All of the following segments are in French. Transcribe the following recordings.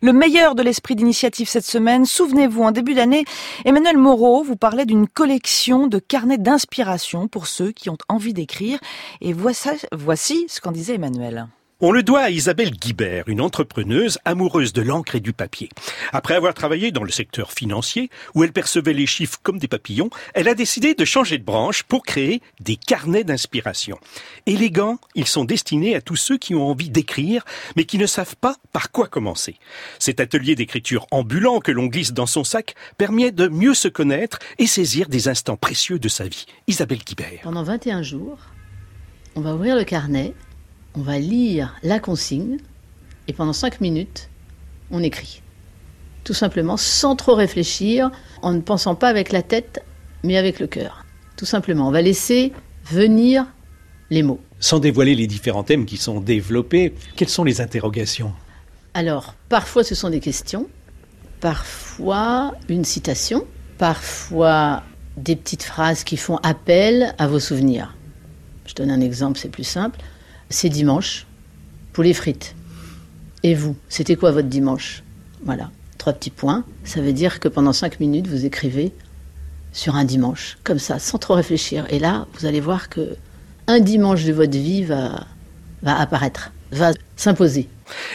Le meilleur de l'esprit d'initiative cette semaine, souvenez-vous, en début d'année, Emmanuel Moreau vous parlait d'une collection de carnets d'inspiration pour ceux qui ont envie d'écrire. Et voici, voici ce qu'en disait Emmanuel. On le doit à Isabelle Guibert, une entrepreneuse amoureuse de l'encre et du papier. Après avoir travaillé dans le secteur financier, où elle percevait les chiffres comme des papillons, elle a décidé de changer de branche pour créer des carnets d'inspiration. Élégants, ils sont destinés à tous ceux qui ont envie d'écrire, mais qui ne savent pas par quoi commencer. Cet atelier d'écriture ambulant que l'on glisse dans son sac permet de mieux se connaître et saisir des instants précieux de sa vie. Isabelle Guibert. Pendant 21 jours, on va ouvrir le carnet on va lire la consigne et pendant cinq minutes, on écrit. Tout simplement, sans trop réfléchir, en ne pensant pas avec la tête, mais avec le cœur. Tout simplement, on va laisser venir les mots. Sans dévoiler les différents thèmes qui sont développés, quelles sont les interrogations? Alors, parfois ce sont des questions, parfois une citation, parfois des petites phrases qui font appel à vos souvenirs. Je donne un exemple, c'est plus simple c'est dimanche, pour les frites. Et vous, c'était quoi votre dimanche? Voilà, trois petits points. Ça veut dire que pendant cinq minutes, vous écrivez sur un dimanche, comme ça, sans trop réfléchir. Et là, vous allez voir que un dimanche de votre vie va, va apparaître, va s'imposer.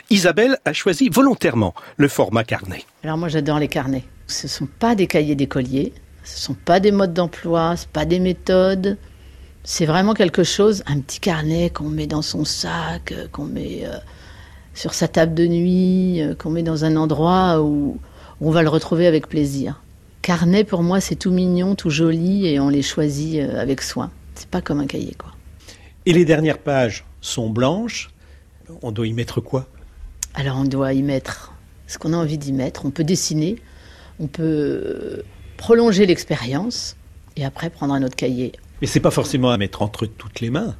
Isabelle a choisi volontairement le format carnet. Alors moi, j'adore les carnets. Ce ne sont pas des cahiers d'écolier, ce ne sont pas des modes d'emploi, ce pas des méthodes. C'est vraiment quelque chose, un petit carnet qu'on met dans son sac, euh, qu'on met euh, sur sa table de nuit, euh, qu'on met dans un endroit où, on va le retrouver avec plaisir. Carnet, pour moi, c'est tout mignon, tout joli, et on les choisit avec soin. C'est pas comme un cahier, quoi. Et les dernières pages sont blanches. On doit y mettre quoi? Alors, on doit y mettre ce qu'on a envie d'y mettre. On peut dessiner, on peut prolonger l'expérience, et après prendre un autre cahier. Mais c'est pas forcément à mettre entre toutes les mains.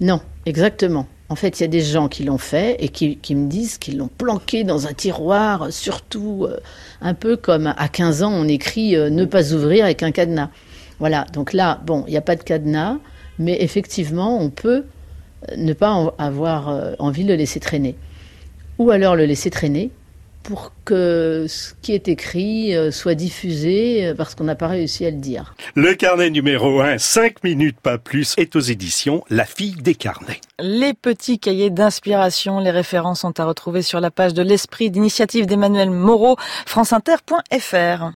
Non, exactement. En fait, il y a des gens qui l'ont fait et qui, me disent qu'ils l'ont planqué dans un tiroir, surtout euh, un peu comme à 15 ans, on écrit euh, ne pas ouvrir avec un cadenas. Voilà, donc là, bon, il n'y a pas de cadenas, mais effectivement, on peut euh, ne pas avoir envie de le laisser traîner. Ou alors le laisser traîner pour que ce qui est écrit euh, soit diffusé euh, parce qu'on n'a pas réussi à le dire. Le carnet numéro 1, 5 minutes pas plus, est aux éditions La fille des carnets. Les petits cahiers d'inspiration, les références sont à retrouver sur la page de l'esprit d'initiative d'Emmanuel Moreau, franceinter.fr.